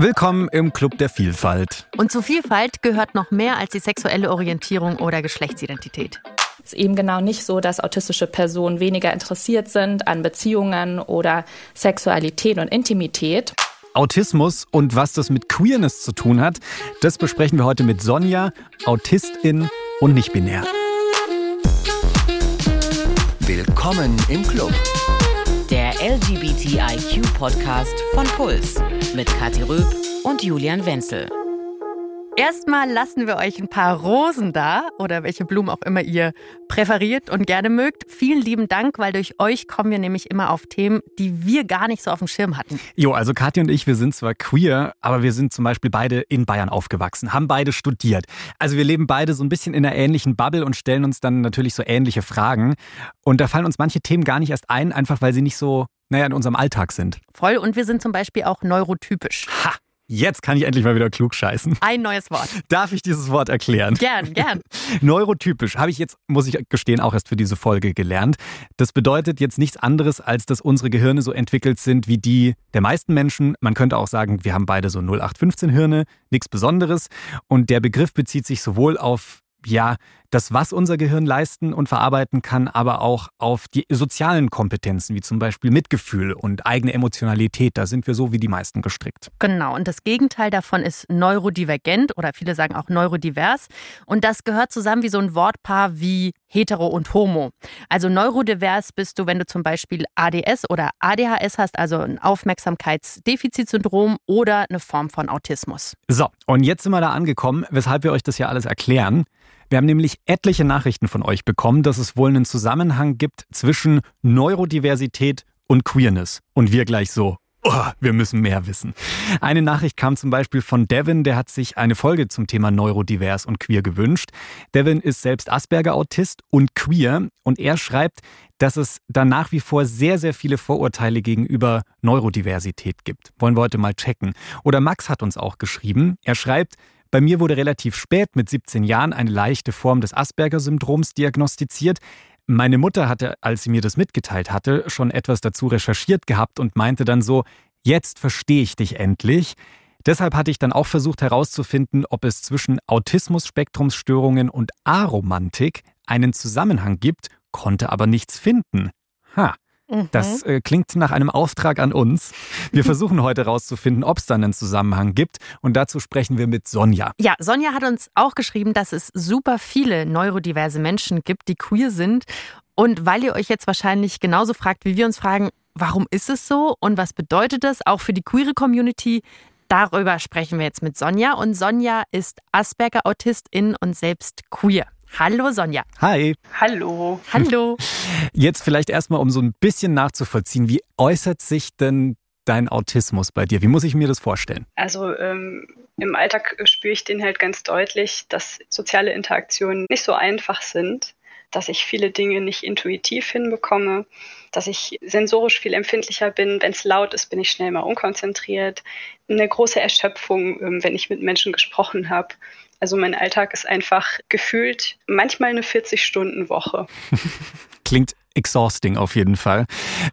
Willkommen im Club der Vielfalt. Und zu Vielfalt gehört noch mehr als die sexuelle Orientierung oder Geschlechtsidentität. Es ist eben genau nicht so, dass autistische Personen weniger interessiert sind an Beziehungen oder Sexualität und Intimität. Autismus und was das mit Queerness zu tun hat, das besprechen wir heute mit Sonja, Autistin und nicht binär. Willkommen im Club. LGBTIQ-Podcast von Puls mit Kathi Röb und Julian Wenzel. Erstmal lassen wir euch ein paar Rosen da oder welche Blumen auch immer ihr präferiert und gerne mögt. Vielen lieben Dank, weil durch euch kommen wir nämlich immer auf Themen, die wir gar nicht so auf dem Schirm hatten. Jo, also Kathi und ich, wir sind zwar queer, aber wir sind zum Beispiel beide in Bayern aufgewachsen, haben beide studiert. Also wir leben beide so ein bisschen in einer ähnlichen Bubble und stellen uns dann natürlich so ähnliche Fragen. Und da fallen uns manche Themen gar nicht erst ein, einfach weil sie nicht so, naja, in unserem Alltag sind. Voll. Und wir sind zum Beispiel auch neurotypisch. Ha! Jetzt kann ich endlich mal wieder klug scheißen. Ein neues Wort. Darf ich dieses Wort erklären? Gern, gern. Neurotypisch habe ich jetzt, muss ich gestehen, auch erst für diese Folge gelernt. Das bedeutet jetzt nichts anderes, als dass unsere Gehirne so entwickelt sind wie die der meisten Menschen. Man könnte auch sagen, wir haben beide so 0815 Hirne, nichts Besonderes. Und der Begriff bezieht sich sowohl auf ja, das, was unser Gehirn leisten und verarbeiten kann, aber auch auf die sozialen Kompetenzen, wie zum Beispiel Mitgefühl und eigene Emotionalität. Da sind wir so wie die meisten gestrickt. Genau, und das Gegenteil davon ist neurodivergent oder viele sagen auch neurodivers. Und das gehört zusammen wie so ein Wortpaar wie hetero und homo. Also neurodivers bist du, wenn du zum Beispiel ADS oder ADHS hast, also ein Aufmerksamkeitsdefizitsyndrom oder eine Form von Autismus. So, und jetzt sind wir da angekommen, weshalb wir euch das ja alles erklären. Wir haben nämlich etliche Nachrichten von euch bekommen, dass es wohl einen Zusammenhang gibt zwischen Neurodiversität und Queerness. Und wir gleich so, oh, wir müssen mehr wissen. Eine Nachricht kam zum Beispiel von Devin, der hat sich eine Folge zum Thema Neurodivers und Queer gewünscht. Devin ist selbst Asperger-Autist und queer und er schreibt, dass es da nach wie vor sehr, sehr viele Vorurteile gegenüber Neurodiversität gibt. Wollen wir heute mal checken. Oder Max hat uns auch geschrieben. Er schreibt, bei mir wurde relativ spät mit 17 Jahren eine leichte Form des Asperger-Syndroms diagnostiziert. Meine Mutter hatte, als sie mir das mitgeteilt hatte, schon etwas dazu recherchiert gehabt und meinte dann so, jetzt verstehe ich dich endlich. Deshalb hatte ich dann auch versucht herauszufinden, ob es zwischen Autismus-Spektrumsstörungen und Aromantik einen Zusammenhang gibt, konnte aber nichts finden. Ha. Das mhm. äh, klingt nach einem Auftrag an uns. Wir versuchen heute herauszufinden, ob es da einen Zusammenhang gibt. Und dazu sprechen wir mit Sonja. Ja, Sonja hat uns auch geschrieben, dass es super viele neurodiverse Menschen gibt, die queer sind. Und weil ihr euch jetzt wahrscheinlich genauso fragt, wie wir uns fragen, warum ist es so und was bedeutet das auch für die queere Community, darüber sprechen wir jetzt mit Sonja. Und Sonja ist Asperger-Autistin und selbst queer. Hallo Sonja. Hi. Hallo. Hallo. Jetzt vielleicht erstmal, um so ein bisschen nachzuvollziehen, wie äußert sich denn dein Autismus bei dir? Wie muss ich mir das vorstellen? Also ähm, im Alltag spüre ich den halt ganz deutlich, dass soziale Interaktionen nicht so einfach sind, dass ich viele Dinge nicht intuitiv hinbekomme, dass ich sensorisch viel empfindlicher bin. Wenn es laut ist, bin ich schnell mal unkonzentriert. Eine große Erschöpfung, ähm, wenn ich mit Menschen gesprochen habe. Also mein Alltag ist einfach gefühlt manchmal eine 40-Stunden-Woche. Klingt exhausting auf jeden Fall.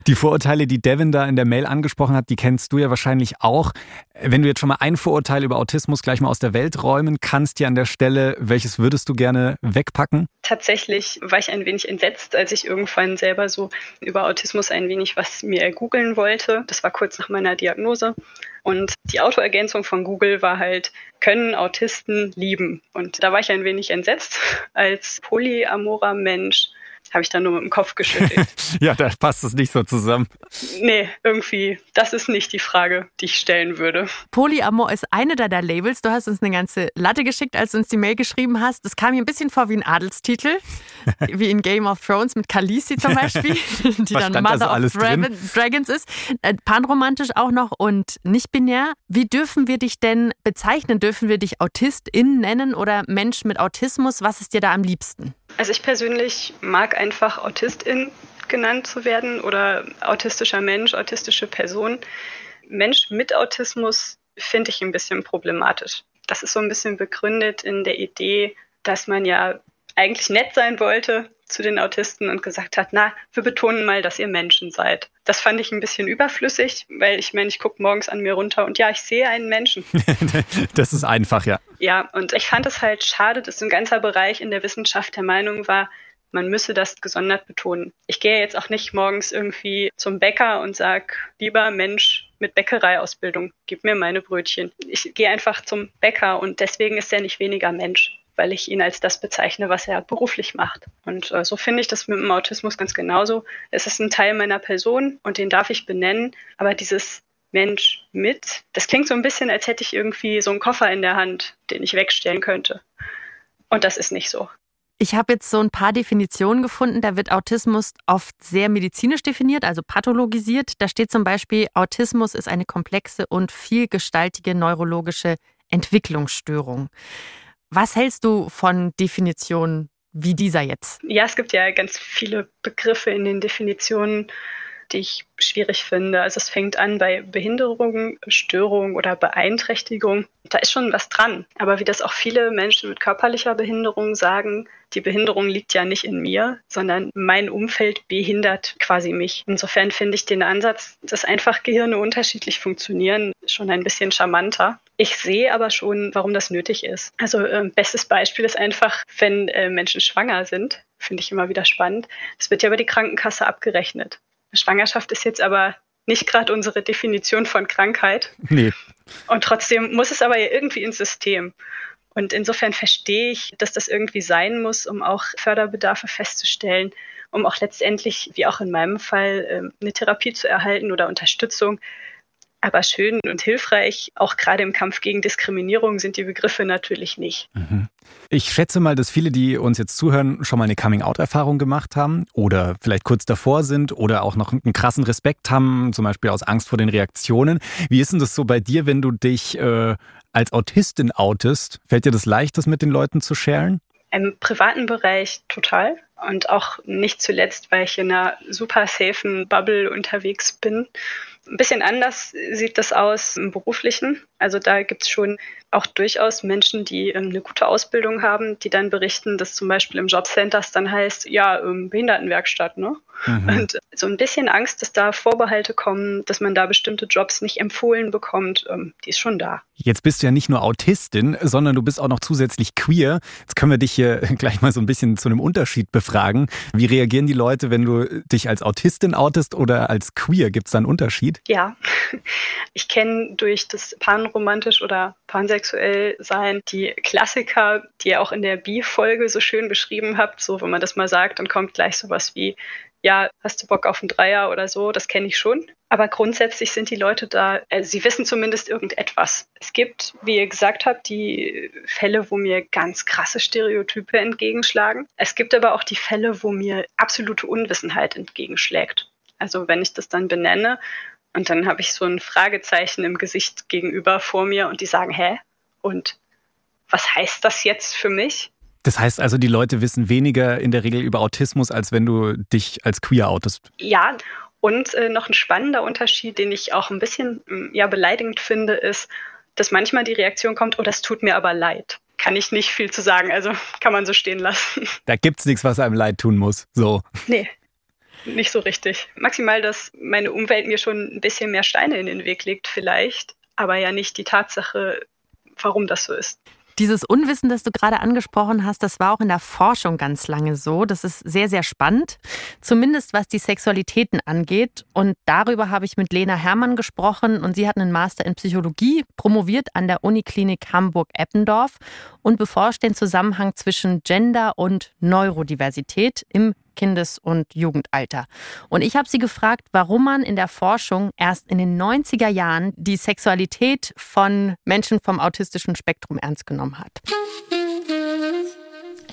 Die Vorurteile, die Devin da in der Mail angesprochen hat, die kennst du ja wahrscheinlich auch. Wenn du jetzt schon mal ein Vorurteil über Autismus gleich mal aus der Welt räumen kannst, hier an der Stelle, welches würdest du gerne wegpacken? Tatsächlich war ich ein wenig entsetzt, als ich irgendwann selber so über Autismus ein wenig was mir ergoogeln wollte. Das war kurz nach meiner Diagnose. Und die Autoergänzung von Google war halt, können Autisten lieben? Und da war ich ein wenig entsetzt als polyamorer Mensch habe ich dann nur mit dem Kopf geschüttelt. ja, da passt es nicht so zusammen. Nee, irgendwie, das ist nicht die Frage, die ich stellen würde. Polyamor ist eine deiner Labels. Du hast uns eine ganze Latte geschickt, als du uns die Mail geschrieben hast. Das kam mir ein bisschen vor wie ein Adelstitel, wie in Game of Thrones mit Khaleesi zum Beispiel, die dann Mother of Dra Dragons ist. Äh, panromantisch auch noch und nicht binär. Wie dürfen wir dich denn bezeichnen? Dürfen wir dich Autistin nennen oder Mensch mit Autismus? Was ist dir da am liebsten? Also ich persönlich mag einfach Autistin genannt zu werden oder autistischer Mensch, autistische Person. Mensch mit Autismus finde ich ein bisschen problematisch. Das ist so ein bisschen begründet in der Idee, dass man ja eigentlich nett sein wollte zu den Autisten und gesagt hat, na, wir betonen mal, dass ihr Menschen seid. Das fand ich ein bisschen überflüssig, weil ich meine, ich gucke morgens an mir runter und ja, ich sehe einen Menschen. das ist einfach, ja. Ja, und ich fand es halt schade, dass ein ganzer Bereich in der Wissenschaft der Meinung war, man müsse das gesondert betonen. Ich gehe jetzt auch nicht morgens irgendwie zum Bäcker und sage, lieber Mensch mit Bäckereiausbildung, gib mir meine Brötchen. Ich gehe einfach zum Bäcker und deswegen ist er nicht weniger Mensch weil ich ihn als das bezeichne, was er beruflich macht. Und äh, so finde ich das mit dem Autismus ganz genauso. Es ist ein Teil meiner Person und den darf ich benennen, aber dieses Mensch mit, das klingt so ein bisschen, als hätte ich irgendwie so einen Koffer in der Hand, den ich wegstellen könnte. Und das ist nicht so. Ich habe jetzt so ein paar Definitionen gefunden. Da wird Autismus oft sehr medizinisch definiert, also pathologisiert. Da steht zum Beispiel, Autismus ist eine komplexe und vielgestaltige neurologische Entwicklungsstörung. Was hältst du von Definitionen wie dieser jetzt? Ja, es gibt ja ganz viele Begriffe in den Definitionen, die ich schwierig finde. Also es fängt an bei Behinderung, Störung oder Beeinträchtigung. Da ist schon was dran. Aber wie das auch viele Menschen mit körperlicher Behinderung sagen, die Behinderung liegt ja nicht in mir, sondern mein Umfeld behindert quasi mich. Insofern finde ich den Ansatz, dass einfach Gehirne unterschiedlich funktionieren, schon ein bisschen charmanter. Ich sehe aber schon, warum das nötig ist. Also äh, bestes Beispiel ist einfach, wenn äh, Menschen schwanger sind, finde ich immer wieder spannend. Das wird ja über die Krankenkasse abgerechnet. Schwangerschaft ist jetzt aber nicht gerade unsere Definition von Krankheit. Nee. Und trotzdem muss es aber ja irgendwie ins System. Und insofern verstehe ich, dass das irgendwie sein muss, um auch Förderbedarfe festzustellen, um auch letztendlich, wie auch in meinem Fall, ähm, eine Therapie zu erhalten oder Unterstützung. Aber schön und hilfreich, auch gerade im Kampf gegen Diskriminierung, sind die Begriffe natürlich nicht. Mhm. Ich schätze mal, dass viele, die uns jetzt zuhören, schon mal eine Coming-out-Erfahrung gemacht haben oder vielleicht kurz davor sind oder auch noch einen krassen Respekt haben, zum Beispiel aus Angst vor den Reaktionen. Wie ist denn das so bei dir, wenn du dich äh, als Autistin outest? Fällt dir das leicht, das mit den Leuten zu sharen? Im privaten Bereich total. Und auch nicht zuletzt, weil ich in einer super safen Bubble unterwegs bin. Ein bisschen anders sieht das aus im beruflichen. Also da gibt es schon auch durchaus Menschen, die ähm, eine gute Ausbildung haben, die dann berichten, dass zum Beispiel im Jobcenters dann heißt, ja, ähm, Behindertenwerkstatt, ne? Mhm. Und so ein bisschen Angst, dass da Vorbehalte kommen, dass man da bestimmte Jobs nicht empfohlen bekommt, ähm, die ist schon da. Jetzt bist du ja nicht nur Autistin, sondern du bist auch noch zusätzlich queer. Jetzt können wir dich hier gleich mal so ein bisschen zu einem Unterschied befragen. Wie reagieren die Leute, wenn du dich als Autistin outest oder als queer? Gibt es da einen Unterschied? Ja, ich kenne durch das panromantisch oder pansexuell sein die Klassiker, die ihr auch in der Bi-Folge so schön beschrieben habt. So, wenn man das mal sagt, dann kommt gleich sowas wie ja, hast du Bock auf einen Dreier oder so, das kenne ich schon. Aber grundsätzlich sind die Leute da, also sie wissen zumindest irgendetwas. Es gibt, wie ihr gesagt habt, die Fälle, wo mir ganz krasse Stereotype entgegenschlagen. Es gibt aber auch die Fälle, wo mir absolute Unwissenheit entgegenschlägt. Also wenn ich das dann benenne und dann habe ich so ein Fragezeichen im Gesicht gegenüber vor mir und die sagen, hä? Und was heißt das jetzt für mich? Das heißt also, die Leute wissen weniger in der Regel über Autismus, als wenn du dich als queer outest. Ja, und äh, noch ein spannender Unterschied, den ich auch ein bisschen mm, ja, beleidigend finde, ist, dass manchmal die Reaktion kommt, oh, das tut mir aber leid. Kann ich nicht viel zu sagen, also kann man so stehen lassen. Da gibt es nichts, was einem leid tun muss. So. Nee, nicht so richtig. Maximal, dass meine Umwelt mir schon ein bisschen mehr Steine in den Weg legt, vielleicht, aber ja nicht die Tatsache, warum das so ist. Dieses Unwissen, das du gerade angesprochen hast, das war auch in der Forschung ganz lange so. Das ist sehr, sehr spannend, zumindest was die Sexualitäten angeht. Und darüber habe ich mit Lena Herrmann gesprochen und sie hat einen Master in Psychologie, promoviert an der Uniklinik Hamburg-Eppendorf und beforscht den Zusammenhang zwischen Gender und Neurodiversität im Kindes- und Jugendalter. Und ich habe sie gefragt, warum man in der Forschung erst in den 90er Jahren die Sexualität von Menschen vom autistischen Spektrum ernst genommen hat.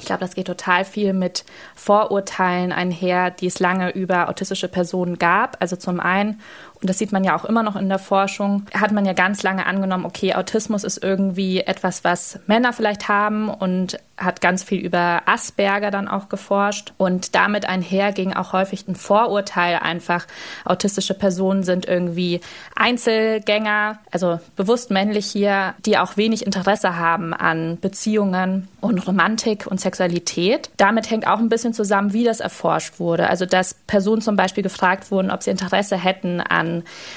Ich glaube, das geht total viel mit Vorurteilen einher, die es lange über autistische Personen gab. Also zum einen und das sieht man ja auch immer noch in der Forschung, hat man ja ganz lange angenommen, okay, Autismus ist irgendwie etwas, was Männer vielleicht haben und hat ganz viel über Asperger dann auch geforscht und damit einher ging auch häufig ein Vorurteil einfach, autistische Personen sind irgendwie Einzelgänger, also bewusst männlich hier, die auch wenig Interesse haben an Beziehungen und Romantik und Sexualität. Damit hängt auch ein bisschen zusammen, wie das erforscht wurde. Also dass Personen zum Beispiel gefragt wurden, ob sie Interesse hätten an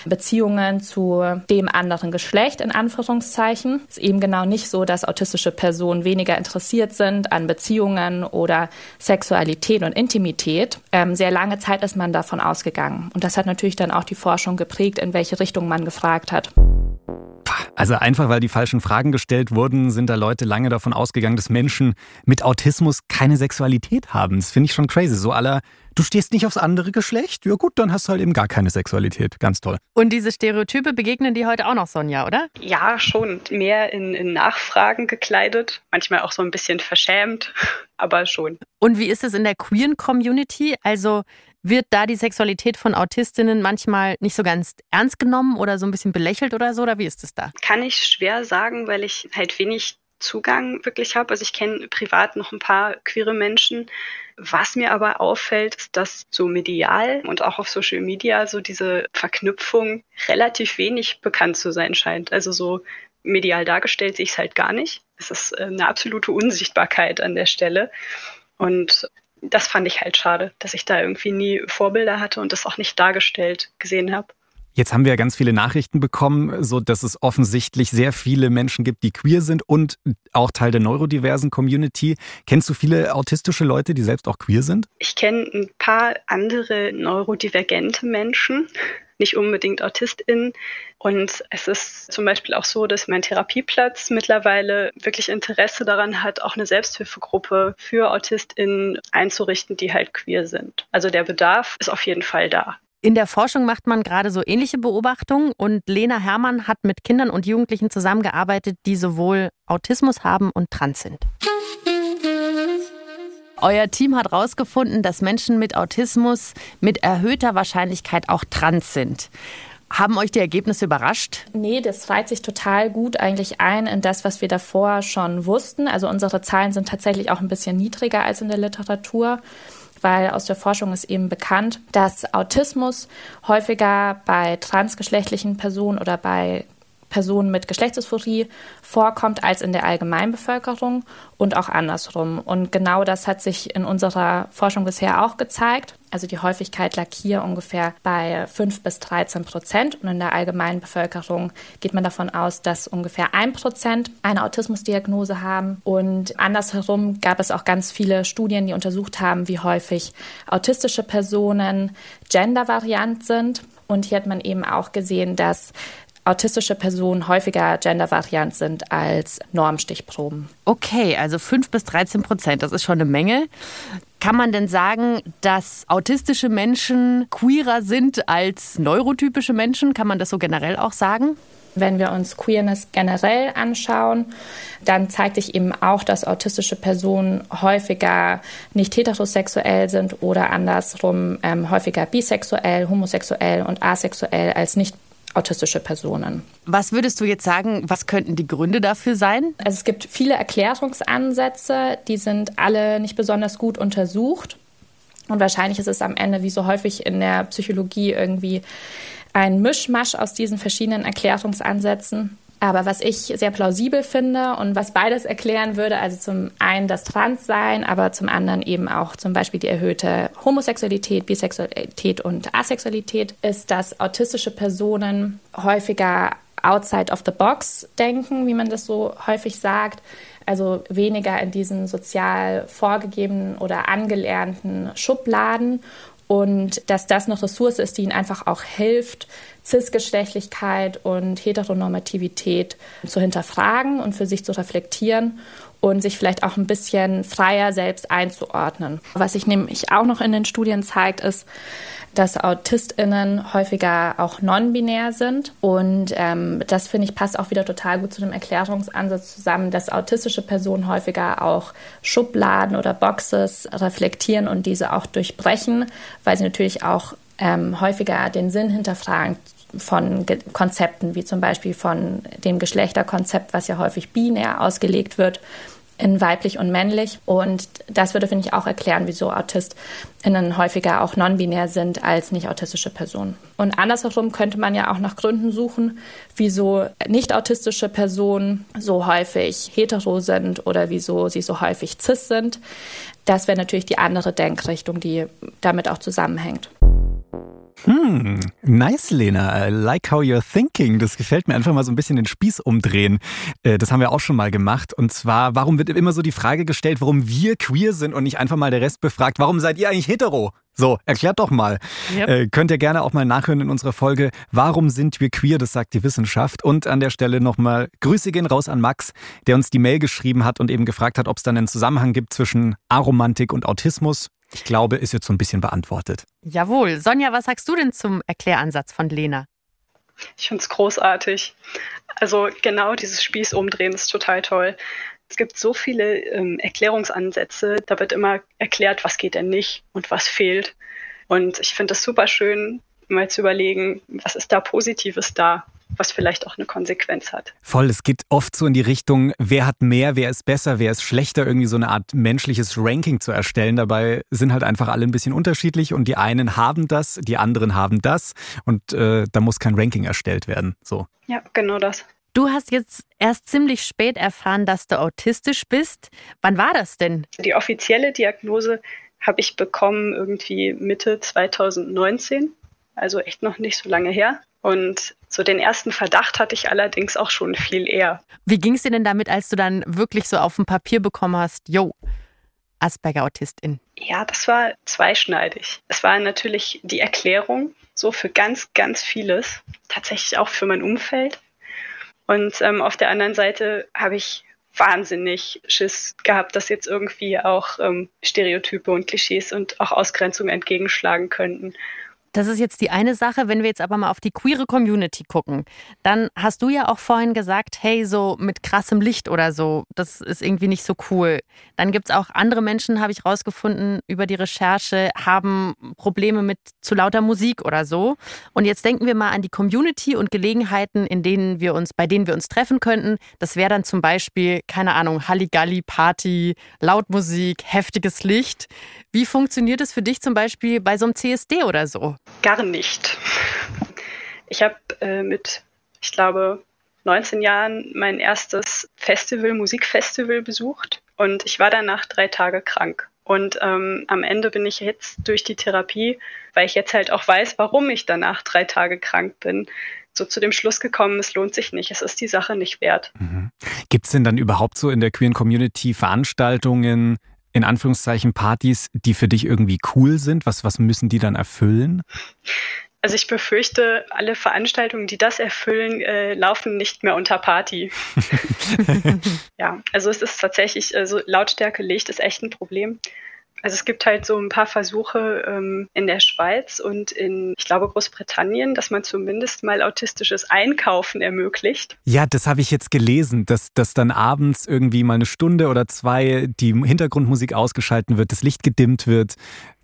Beziehungen zu dem anderen Geschlecht, in Anführungszeichen. Es ist eben genau nicht so, dass autistische Personen weniger interessiert sind an Beziehungen oder Sexualität und Intimität. Ähm, sehr lange Zeit ist man davon ausgegangen. Und das hat natürlich dann auch die Forschung geprägt, in welche Richtung man gefragt hat. Also einfach, weil die falschen Fragen gestellt wurden, sind da Leute lange davon ausgegangen, dass Menschen mit Autismus keine Sexualität haben. Das finde ich schon crazy. So aller, du stehst nicht aufs andere Geschlecht? Ja gut, dann hast du halt eben gar keine Sexualität. Ganz toll. Und diese Stereotype begegnen die heute auch noch, Sonja, oder? Ja, schon. Mehr in, in Nachfragen gekleidet. Manchmal auch so ein bisschen verschämt, aber schon. Und wie ist es in der queeren Community? Also wird da die Sexualität von Autistinnen manchmal nicht so ganz ernst genommen oder so ein bisschen belächelt oder so? Oder wie ist es da? Kann ich schwer sagen, weil ich halt wenig Zugang wirklich habe. Also ich kenne privat noch ein paar queere Menschen. Was mir aber auffällt, ist, dass so medial und auch auf Social Media so diese Verknüpfung relativ wenig bekannt zu sein scheint. Also so medial dargestellt sehe ich es halt gar nicht. Es ist äh, eine absolute Unsichtbarkeit an der Stelle. Und das fand ich halt schade, dass ich da irgendwie nie Vorbilder hatte und das auch nicht dargestellt gesehen habe. Jetzt haben wir ja ganz viele Nachrichten bekommen, so dass es offensichtlich sehr viele Menschen gibt, die queer sind und auch Teil der neurodiversen Community. Kennst du viele autistische Leute, die selbst auch queer sind? Ich kenne ein paar andere neurodivergente Menschen, nicht unbedingt AutistInnen. Und es ist zum Beispiel auch so, dass mein Therapieplatz mittlerweile wirklich Interesse daran hat, auch eine Selbsthilfegruppe für AutistInnen einzurichten, die halt queer sind. Also der Bedarf ist auf jeden Fall da. In der Forschung macht man gerade so ähnliche Beobachtungen und Lena Herrmann hat mit Kindern und Jugendlichen zusammengearbeitet, die sowohl Autismus haben und trans sind. Euer Team hat herausgefunden, dass Menschen mit Autismus mit erhöhter Wahrscheinlichkeit auch trans sind. Haben euch die Ergebnisse überrascht? Nee, das reiht sich total gut eigentlich ein in das, was wir davor schon wussten. Also unsere Zahlen sind tatsächlich auch ein bisschen niedriger als in der Literatur weil aus der Forschung ist eben bekannt, dass Autismus häufiger bei transgeschlechtlichen Personen oder bei Personen mit Geschlechtsdysphorie vorkommt als in der Allgemeinbevölkerung und auch andersrum. Und genau das hat sich in unserer Forschung bisher auch gezeigt. Also die Häufigkeit lag hier ungefähr bei 5 bis 13 Prozent. Und in der allgemeinen Bevölkerung geht man davon aus, dass ungefähr 1 Prozent eine Autismusdiagnose haben. Und andersherum gab es auch ganz viele Studien, die untersucht haben, wie häufig autistische Personen gendervariant sind. Und hier hat man eben auch gesehen, dass autistische Personen häufiger gendervariant sind als Normstichproben. Okay, also 5 bis 13 Prozent, das ist schon eine Menge. Kann man denn sagen, dass autistische Menschen queerer sind als neurotypische Menschen? Kann man das so generell auch sagen? Wenn wir uns Queerness generell anschauen, dann zeigt sich eben auch, dass autistische Personen häufiger nicht heterosexuell sind oder andersrum ähm, häufiger bisexuell, homosexuell und asexuell als nicht autistische Personen. Was würdest du jetzt sagen, was könnten die Gründe dafür sein? Also es gibt viele Erklärungsansätze, die sind alle nicht besonders gut untersucht. Und wahrscheinlich ist es am Ende, wie so häufig in der Psychologie, irgendwie ein Mischmasch aus diesen verschiedenen Erklärungsansätzen. Aber was ich sehr plausibel finde und was beides erklären würde, also zum einen das Transsein, aber zum anderen eben auch zum Beispiel die erhöhte Homosexualität, Bisexualität und Asexualität, ist, dass autistische Personen häufiger outside of the box denken, wie man das so häufig sagt. Also weniger in diesen sozial vorgegebenen oder angelernten Schubladen und dass das eine Ressource ist, die ihnen einfach auch hilft, Cisgeschlechtlichkeit und Heteronormativität zu hinterfragen und für sich zu reflektieren und sich vielleicht auch ein bisschen freier selbst einzuordnen. Was sich nämlich auch noch in den Studien zeigt, ist, dass AutistInnen häufiger auch non-binär sind. Und ähm, das finde ich passt auch wieder total gut zu dem Erklärungsansatz zusammen, dass autistische Personen häufiger auch Schubladen oder Boxes reflektieren und diese auch durchbrechen, weil sie natürlich auch ähm, häufiger den Sinn hinterfragen von Ge Konzepten, wie zum Beispiel von dem Geschlechterkonzept, was ja häufig binär ausgelegt wird in weiblich und männlich. Und das würde, finde ich, auch erklären, wieso AutistInnen häufiger auch non-binär sind als nicht autistische Personen. Und andersherum könnte man ja auch nach Gründen suchen, wieso nicht autistische Personen so häufig hetero sind oder wieso sie so häufig cis sind. Das wäre natürlich die andere Denkrichtung, die damit auch zusammenhängt. Hm, nice, Lena. I like how you're thinking. Das gefällt mir einfach mal so ein bisschen den Spieß umdrehen. Äh, das haben wir auch schon mal gemacht. Und zwar, warum wird immer so die Frage gestellt, warum wir queer sind und nicht einfach mal der Rest befragt, warum seid ihr eigentlich hetero? So, erklärt doch mal. Yep. Äh, könnt ihr gerne auch mal nachhören in unserer Folge Warum sind wir queer? Das sagt die Wissenschaft. Und an der Stelle nochmal Grüße gehen raus an Max, der uns die Mail geschrieben hat und eben gefragt hat, ob es dann einen Zusammenhang gibt zwischen Aromantik und Autismus. Ich glaube, ist jetzt so ein bisschen beantwortet. Jawohl. Sonja, was sagst du denn zum Erkläransatz von Lena? Ich finde es großartig. Also genau dieses Spieß umdrehen ist total toll. Es gibt so viele ähm, Erklärungsansätze. Da wird immer erklärt, was geht denn nicht und was fehlt. Und ich finde es super schön, mal zu überlegen, was ist da Positives da was vielleicht auch eine Konsequenz hat. Voll, es geht oft so in die Richtung, wer hat mehr, wer ist besser, wer ist schlechter, irgendwie so eine Art menschliches Ranking zu erstellen. Dabei sind halt einfach alle ein bisschen unterschiedlich und die einen haben das, die anderen haben das und äh, da muss kein Ranking erstellt werden. So. Ja, genau das. Du hast jetzt erst ziemlich spät erfahren, dass du autistisch bist. Wann war das denn? Die offizielle Diagnose habe ich bekommen irgendwie Mitte 2019, also echt noch nicht so lange her. Und so den ersten Verdacht hatte ich allerdings auch schon viel eher. Wie ging es dir denn damit, als du dann wirklich so auf dem Papier bekommen hast, yo, Asperger-Autistin? Ja, das war zweischneidig. Es war natürlich die Erklärung so für ganz, ganz vieles, tatsächlich auch für mein Umfeld. Und ähm, auf der anderen Seite habe ich wahnsinnig Schiss gehabt, dass jetzt irgendwie auch ähm, Stereotype und Klischees und auch Ausgrenzung entgegenschlagen könnten. Das ist jetzt die eine Sache. Wenn wir jetzt aber mal auf die queere Community gucken, dann hast du ja auch vorhin gesagt, hey, so mit krassem Licht oder so, das ist irgendwie nicht so cool. Dann gibt es auch andere Menschen, habe ich rausgefunden, über die Recherche, haben Probleme mit zu lauter Musik oder so. Und jetzt denken wir mal an die Community und Gelegenheiten, in denen wir uns, bei denen wir uns treffen könnten. Das wäre dann zum Beispiel, keine Ahnung, Halligalli, Party, Lautmusik, heftiges Licht. Wie funktioniert es für dich zum Beispiel bei so einem CSD oder so? Gar nicht. Ich habe äh, mit, ich glaube, 19 Jahren mein erstes Festival, Musikfestival besucht und ich war danach drei Tage krank. Und ähm, am Ende bin ich jetzt durch die Therapie, weil ich jetzt halt auch weiß, warum ich danach drei Tage krank bin, so zu dem Schluss gekommen, es lohnt sich nicht, es ist die Sache nicht wert. Mhm. Gibt es denn dann überhaupt so in der queeren Community Veranstaltungen, in Anführungszeichen Partys, die für dich irgendwie cool sind? Was, was müssen die dann erfüllen? Also ich befürchte, alle Veranstaltungen, die das erfüllen, äh, laufen nicht mehr unter Party. ja, also es ist tatsächlich, also Lautstärke Licht ist echt ein Problem. Also es gibt halt so ein paar Versuche ähm, in der Schweiz und in, ich glaube, Großbritannien, dass man zumindest mal autistisches Einkaufen ermöglicht. Ja, das habe ich jetzt gelesen, dass, dass dann abends irgendwie mal eine Stunde oder zwei die Hintergrundmusik ausgeschalten wird, das Licht gedimmt wird.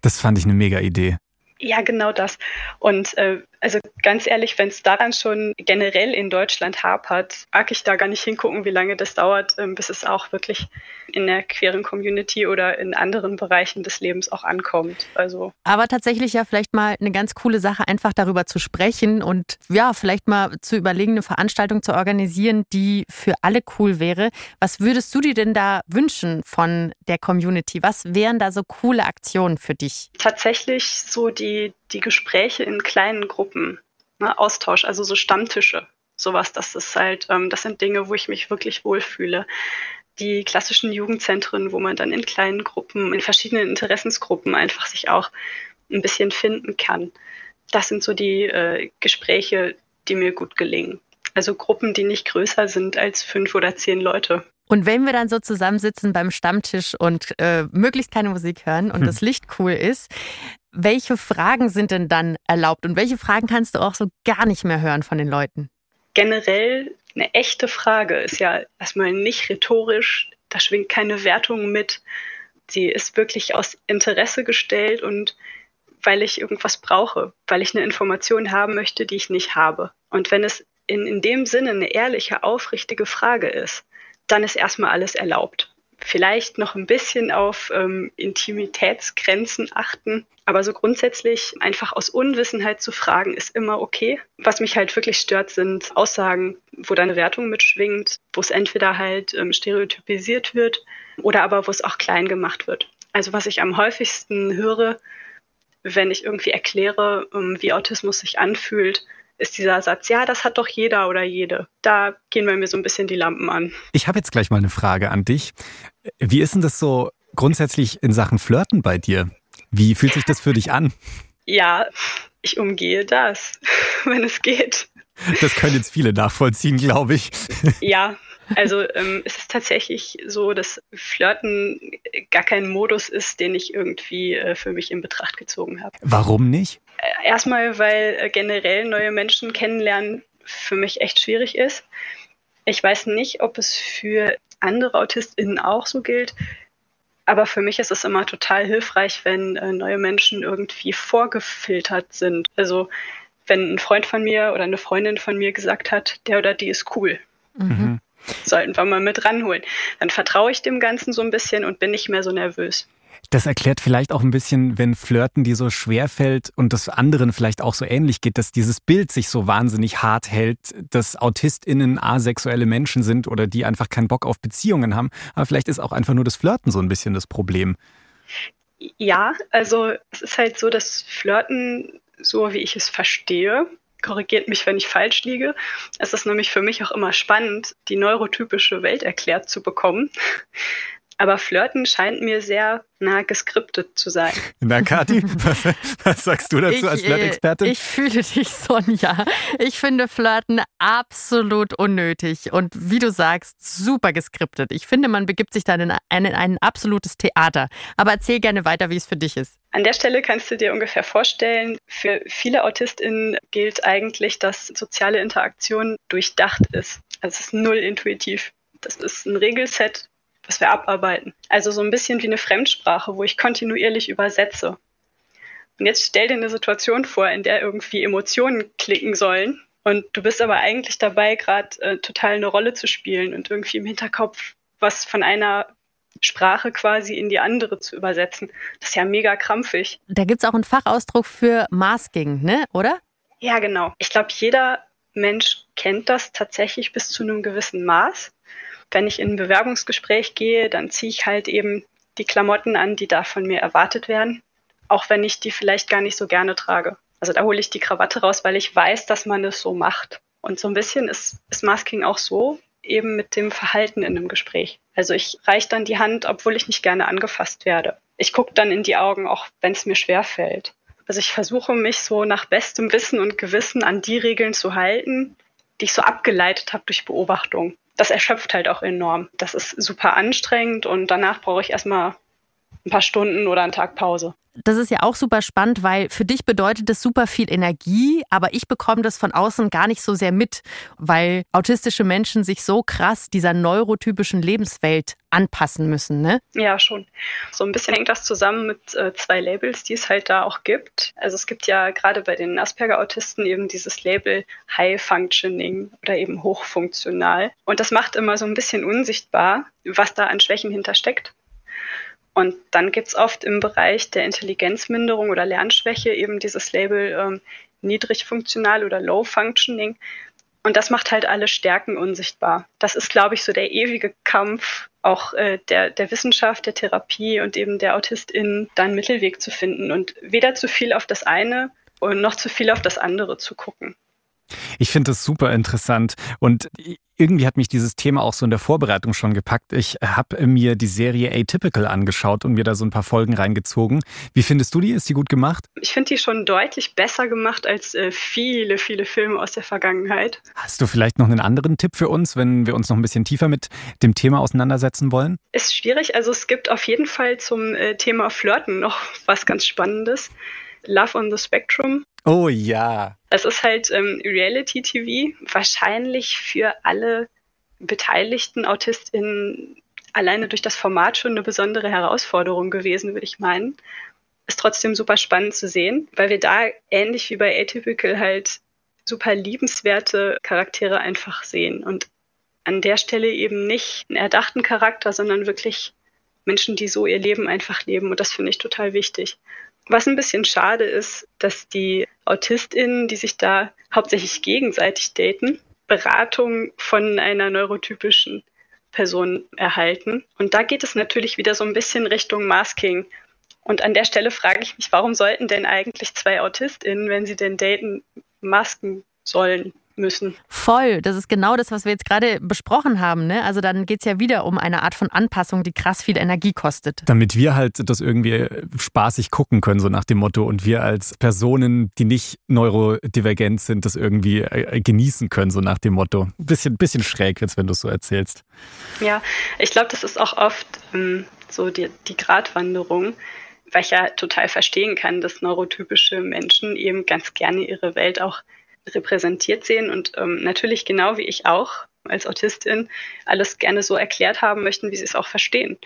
Das fand ich eine mega Idee. Ja, genau das. Und äh, also ganz ehrlich, wenn es daran schon generell in Deutschland hapert, mag ich da gar nicht hingucken, wie lange das dauert, äh, bis es auch wirklich in der queeren Community oder in anderen Bereichen des Lebens auch ankommt. Also. Aber tatsächlich ja vielleicht mal eine ganz coole Sache, einfach darüber zu sprechen und ja, vielleicht mal zu überlegen, eine Veranstaltung zu organisieren, die für alle cool wäre. Was würdest du dir denn da wünschen von der Community? Was wären da so coole Aktionen für dich? Tatsächlich so die, die Gespräche in kleinen Gruppen, ne, Austausch, also so Stammtische sowas, das ist halt, ähm, das sind Dinge, wo ich mich wirklich wohlfühle die klassischen Jugendzentren, wo man dann in kleinen Gruppen, in verschiedenen Interessensgruppen einfach sich auch ein bisschen finden kann. Das sind so die äh, Gespräche, die mir gut gelingen. Also Gruppen, die nicht größer sind als fünf oder zehn Leute. Und wenn wir dann so zusammensitzen beim Stammtisch und äh, möglichst keine Musik hören und hm. das Licht cool ist, welche Fragen sind denn dann erlaubt und welche Fragen kannst du auch so gar nicht mehr hören von den Leuten? Generell eine echte Frage ist ja erstmal nicht rhetorisch, da schwingt keine Wertung mit. Sie ist wirklich aus Interesse gestellt und weil ich irgendwas brauche, weil ich eine Information haben möchte, die ich nicht habe. Und wenn es in, in dem Sinne eine ehrliche, aufrichtige Frage ist, dann ist erstmal alles erlaubt. Vielleicht noch ein bisschen auf ähm, Intimitätsgrenzen achten, aber so grundsätzlich einfach aus Unwissenheit zu fragen, ist immer okay. Was mich halt wirklich stört, sind Aussagen, wo da eine Wertung mitschwingt, wo es entweder halt ähm, stereotypisiert wird oder aber wo es auch klein gemacht wird. Also was ich am häufigsten höre, wenn ich irgendwie erkläre, ähm, wie Autismus sich anfühlt, ist dieser Satz, ja, das hat doch jeder oder jede. Da gehen bei mir so ein bisschen die Lampen an. Ich habe jetzt gleich mal eine Frage an dich. Wie ist denn das so grundsätzlich in Sachen Flirten bei dir? Wie fühlt sich das für dich an? Ja, ich umgehe das, wenn es geht. Das können jetzt viele nachvollziehen, glaube ich. Ja, also ähm, es ist tatsächlich so, dass Flirten gar kein Modus ist, den ich irgendwie äh, für mich in Betracht gezogen habe. Warum nicht? Äh, erstmal, weil äh, generell neue Menschen kennenlernen für mich echt schwierig ist. Ich weiß nicht, ob es für andere AutistInnen auch so gilt. Aber für mich ist es immer total hilfreich, wenn äh, neue Menschen irgendwie vorgefiltert sind. Also wenn ein Freund von mir oder eine Freundin von mir gesagt hat, der oder die ist cool. Mhm. Sollten wir mal mit ranholen. Dann vertraue ich dem Ganzen so ein bisschen und bin nicht mehr so nervös. Das erklärt vielleicht auch ein bisschen, wenn Flirten dir so schwer fällt und das anderen vielleicht auch so ähnlich geht, dass dieses Bild sich so wahnsinnig hart hält, dass AutistInnen asexuelle Menschen sind oder die einfach keinen Bock auf Beziehungen haben. Aber vielleicht ist auch einfach nur das Flirten so ein bisschen das Problem. Ja, also es ist halt so, dass Flirten, so wie ich es verstehe, korrigiert mich, wenn ich falsch liege. Es ist nämlich für mich auch immer spannend, die neurotypische Welt erklärt zu bekommen. Aber Flirten scheint mir sehr nah geskriptet zu sein. Na, Kathi, was, was sagst du dazu ich, als Flirtexpertin? Ich fühle dich, Sonja. Ich finde Flirten absolut unnötig und wie du sagst, super geskriptet. Ich finde, man begibt sich dann in ein, in ein absolutes Theater. Aber erzähl gerne weiter, wie es für dich ist. An der Stelle kannst du dir ungefähr vorstellen, für viele AutistInnen gilt eigentlich, dass soziale Interaktion durchdacht ist. Also es ist null intuitiv. Das ist ein Regelset, was wir abarbeiten. Also so ein bisschen wie eine Fremdsprache, wo ich kontinuierlich übersetze. Und jetzt stell dir eine Situation vor, in der irgendwie Emotionen klicken sollen und du bist aber eigentlich dabei, gerade äh, total eine Rolle zu spielen und irgendwie im Hinterkopf was von einer Sprache quasi in die andere zu übersetzen. Das ist ja mega krampfig. Da gibt es auch einen Fachausdruck für Masking, ne? oder? Ja, genau. Ich glaube, jeder Mensch kennt das tatsächlich bis zu einem gewissen Maß wenn ich in ein Bewerbungsgespräch gehe, dann ziehe ich halt eben die Klamotten an, die da von mir erwartet werden, auch wenn ich die vielleicht gar nicht so gerne trage. Also da hole ich die Krawatte raus, weil ich weiß, dass man es so macht. Und so ein bisschen ist, ist Masking auch so, eben mit dem Verhalten in einem Gespräch. Also ich reiche dann die Hand, obwohl ich nicht gerne angefasst werde. Ich gucke dann in die Augen, auch wenn es mir schwer fällt. Also ich versuche mich so nach bestem Wissen und Gewissen an die Regeln zu halten, die ich so abgeleitet habe durch Beobachtung das erschöpft halt auch enorm. Das ist super anstrengend und danach brauche ich erstmal ein paar Stunden oder einen Tag Pause. Das ist ja auch super spannend, weil für dich bedeutet das super viel Energie, aber ich bekomme das von außen gar nicht so sehr mit, weil autistische Menschen sich so krass dieser neurotypischen Lebenswelt anpassen müssen, ne? Ja, schon. So ein bisschen hängt das zusammen mit äh, zwei Labels, die es halt da auch gibt. Also es gibt ja gerade bei den Asperger-Autisten eben dieses Label High Functioning oder eben hochfunktional. Und das macht immer so ein bisschen unsichtbar, was da an Schwächen hintersteckt. Und dann gibt es oft im Bereich der Intelligenzminderung oder Lernschwäche eben dieses Label ähm, niedrig funktional oder low functioning. Und das macht halt alle Stärken unsichtbar. Das ist, glaube ich, so der ewige Kampf auch äh, der, der Wissenschaft, der Therapie und eben der AutistInnen, da einen Mittelweg zu finden und weder zu viel auf das eine und noch zu viel auf das andere zu gucken. Ich finde das super interessant und irgendwie hat mich dieses Thema auch so in der Vorbereitung schon gepackt. Ich habe mir die Serie Atypical angeschaut und mir da so ein paar Folgen reingezogen. Wie findest du die? Ist die gut gemacht? Ich finde die schon deutlich besser gemacht als äh, viele, viele Filme aus der Vergangenheit. Hast du vielleicht noch einen anderen Tipp für uns, wenn wir uns noch ein bisschen tiefer mit dem Thema auseinandersetzen wollen? Ist schwierig. Also es gibt auf jeden Fall zum äh, Thema Flirten noch was ganz Spannendes. Love on the Spectrum. Oh ja. Es ist halt ähm, Reality-TV, wahrscheinlich für alle beteiligten AutistInnen alleine durch das Format schon eine besondere Herausforderung gewesen, würde ich meinen. ist trotzdem super spannend zu sehen, weil wir da ähnlich wie bei Atypical halt super liebenswerte Charaktere einfach sehen und an der Stelle eben nicht einen erdachten Charakter, sondern wirklich Menschen, die so ihr Leben einfach leben und das finde ich total wichtig. Was ein bisschen schade ist, dass die AutistInnen, die sich da hauptsächlich gegenseitig daten, Beratung von einer neurotypischen Person erhalten. Und da geht es natürlich wieder so ein bisschen Richtung Masking. Und an der Stelle frage ich mich, warum sollten denn eigentlich zwei AutistInnen, wenn sie denn daten, masken sollen? Müssen. Voll, das ist genau das, was wir jetzt gerade besprochen haben. Ne? Also dann geht es ja wieder um eine Art von Anpassung, die krass viel Energie kostet. Damit wir halt das irgendwie spaßig gucken können, so nach dem Motto, und wir als Personen, die nicht neurodivergent sind, das irgendwie äh, genießen können, so nach dem Motto. Ein bisschen, bisschen schräg jetzt, wenn du es so erzählst. Ja, ich glaube, das ist auch oft ähm, so die, die Gratwanderung weil ich ja total verstehen kann, dass neurotypische Menschen eben ganz gerne ihre Welt auch repräsentiert sehen und ähm, natürlich genau wie ich auch als Autistin alles gerne so erklärt haben möchten, wie sie es auch verstehen.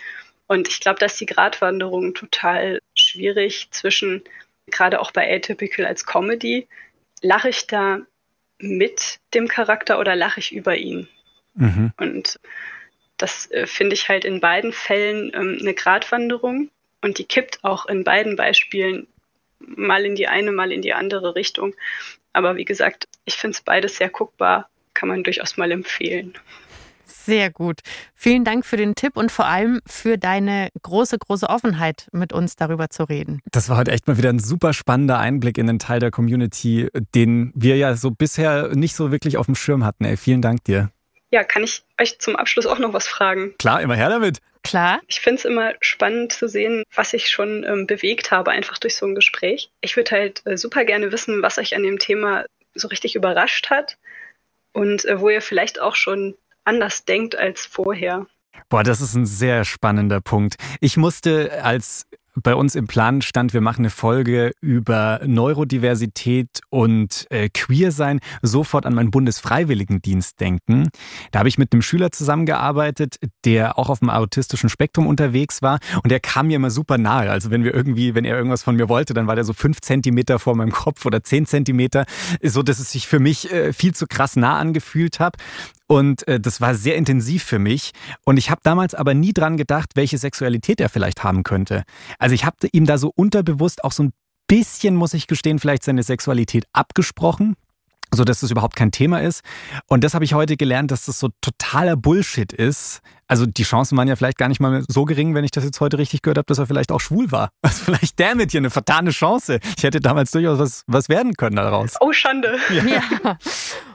Und ich glaube, dass die Gratwanderung total schwierig zwischen, gerade auch bei Atypical als Comedy, lache ich da mit dem Charakter oder lache ich über ihn? Mhm. Und das äh, finde ich halt in beiden Fällen ähm, eine Gratwanderung und die kippt auch in beiden Beispielen mal in die eine, mal in die andere Richtung. Aber wie gesagt, ich finde es beides sehr guckbar, kann man durchaus mal empfehlen. Sehr gut. Vielen Dank für den Tipp und vor allem für deine große, große Offenheit, mit uns darüber zu reden. Das war heute echt mal wieder ein super spannender Einblick in den Teil der Community, den wir ja so bisher nicht so wirklich auf dem Schirm hatten. Ey, vielen Dank dir. Ja, kann ich euch zum Abschluss auch noch was fragen? Klar, immer her damit. Klar. Ich finde es immer spannend zu sehen, was ich schon ähm, bewegt habe, einfach durch so ein Gespräch. Ich würde halt äh, super gerne wissen, was euch an dem Thema so richtig überrascht hat und äh, wo ihr vielleicht auch schon anders denkt als vorher. Boah, das ist ein sehr spannender Punkt. Ich musste als bei uns im Plan stand, wir machen eine Folge über Neurodiversität und äh, Queersein, sofort an meinen Bundesfreiwilligendienst denken. Da habe ich mit einem Schüler zusammengearbeitet, der auch auf dem autistischen Spektrum unterwegs war und der kam mir immer super nahe. Also wenn wir irgendwie, wenn er irgendwas von mir wollte, dann war der so fünf Zentimeter vor meinem Kopf oder zehn Zentimeter, so dass es sich für mich äh, viel zu krass nah angefühlt hat. Und äh, das war sehr intensiv für mich. Und ich habe damals aber nie dran gedacht, welche Sexualität er vielleicht haben könnte. Also ich habe ihm da so unterbewusst auch so ein bisschen, muss ich gestehen, vielleicht seine Sexualität abgesprochen so dass das überhaupt kein Thema ist. Und das habe ich heute gelernt, dass das so totaler Bullshit ist, also die Chancen waren ja vielleicht gar nicht mal so gering, wenn ich das jetzt heute richtig gehört habe, dass er vielleicht auch schwul war. Also vielleicht der mit hier eine vertane Chance. Ich hätte damals durchaus was, was werden können daraus. Oh, Schande. Ja. ja.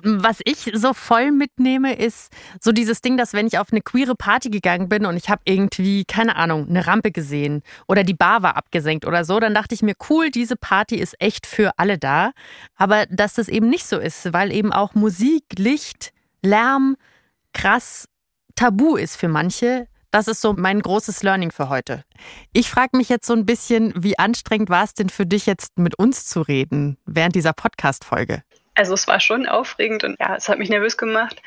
Was ich so voll mitnehme, ist so dieses Ding, dass wenn ich auf eine queere Party gegangen bin und ich habe irgendwie, keine Ahnung, eine Rampe gesehen oder die Bar war abgesenkt oder so, dann dachte ich mir, cool, diese Party ist echt für alle da. Aber dass das eben nicht so ist, weil eben auch Musik, Licht, Lärm krass tabu ist für manche. Das ist so mein großes Learning für heute. Ich frage mich jetzt so ein bisschen, wie anstrengend war es denn für dich jetzt mit uns zu reden während dieser Podcast-Folge? Also es war schon aufregend und ja, es hat mich nervös gemacht.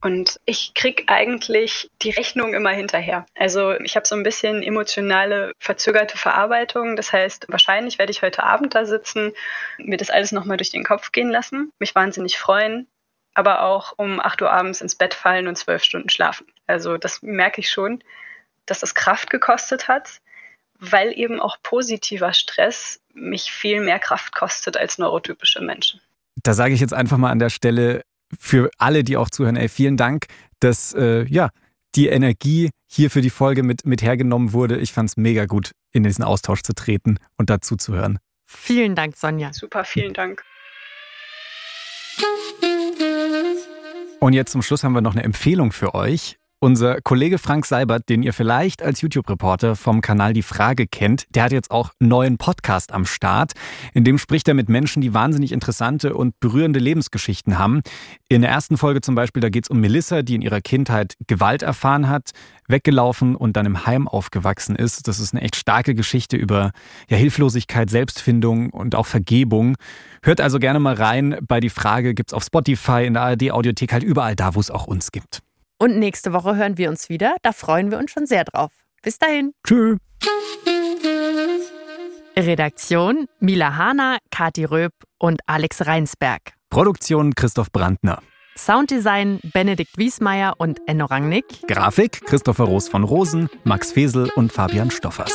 Und ich kriege eigentlich die Rechnung immer hinterher. Also ich habe so ein bisschen emotionale, verzögerte Verarbeitung. Das heißt, wahrscheinlich werde ich heute Abend da sitzen, mir das alles nochmal durch den Kopf gehen lassen, mich wahnsinnig freuen, aber auch um 8 Uhr abends ins Bett fallen und zwölf Stunden schlafen. Also das merke ich schon, dass das Kraft gekostet hat, weil eben auch positiver Stress mich viel mehr Kraft kostet als neurotypische Menschen. Da sage ich jetzt einfach mal an der Stelle für alle, die auch zuhören, ey, vielen Dank, dass äh, ja die Energie hier für die Folge mit, mit hergenommen wurde. Ich fand es mega gut, in diesen Austausch zu treten und dazu zu hören. Vielen Dank, Sonja. Super, vielen Dank. Und jetzt zum Schluss haben wir noch eine Empfehlung für euch. Unser Kollege Frank Seibert, den ihr vielleicht als YouTube-Reporter vom Kanal Die Frage kennt, der hat jetzt auch neuen Podcast am Start. In dem spricht er mit Menschen, die wahnsinnig interessante und berührende Lebensgeschichten haben. In der ersten Folge zum Beispiel, da geht es um Melissa, die in ihrer Kindheit Gewalt erfahren hat, weggelaufen und dann im Heim aufgewachsen ist. Das ist eine echt starke Geschichte über ja, Hilflosigkeit, Selbstfindung und auch Vergebung. Hört also gerne mal rein. Bei Die Frage gibt es auf Spotify, in der ARD-Audiothek, halt überall da, wo es auch uns gibt. Und nächste Woche hören wir uns wieder. Da freuen wir uns schon sehr drauf. Bis dahin. Tschüss. Redaktion Mila Hahner, Kati Röb und Alex Reinsberg. Produktion Christoph Brandner. Sounddesign Benedikt Wiesmeier und Enno Rangnick. Grafik Christopher Roos von Rosen, Max Fesel und Fabian Stoffers.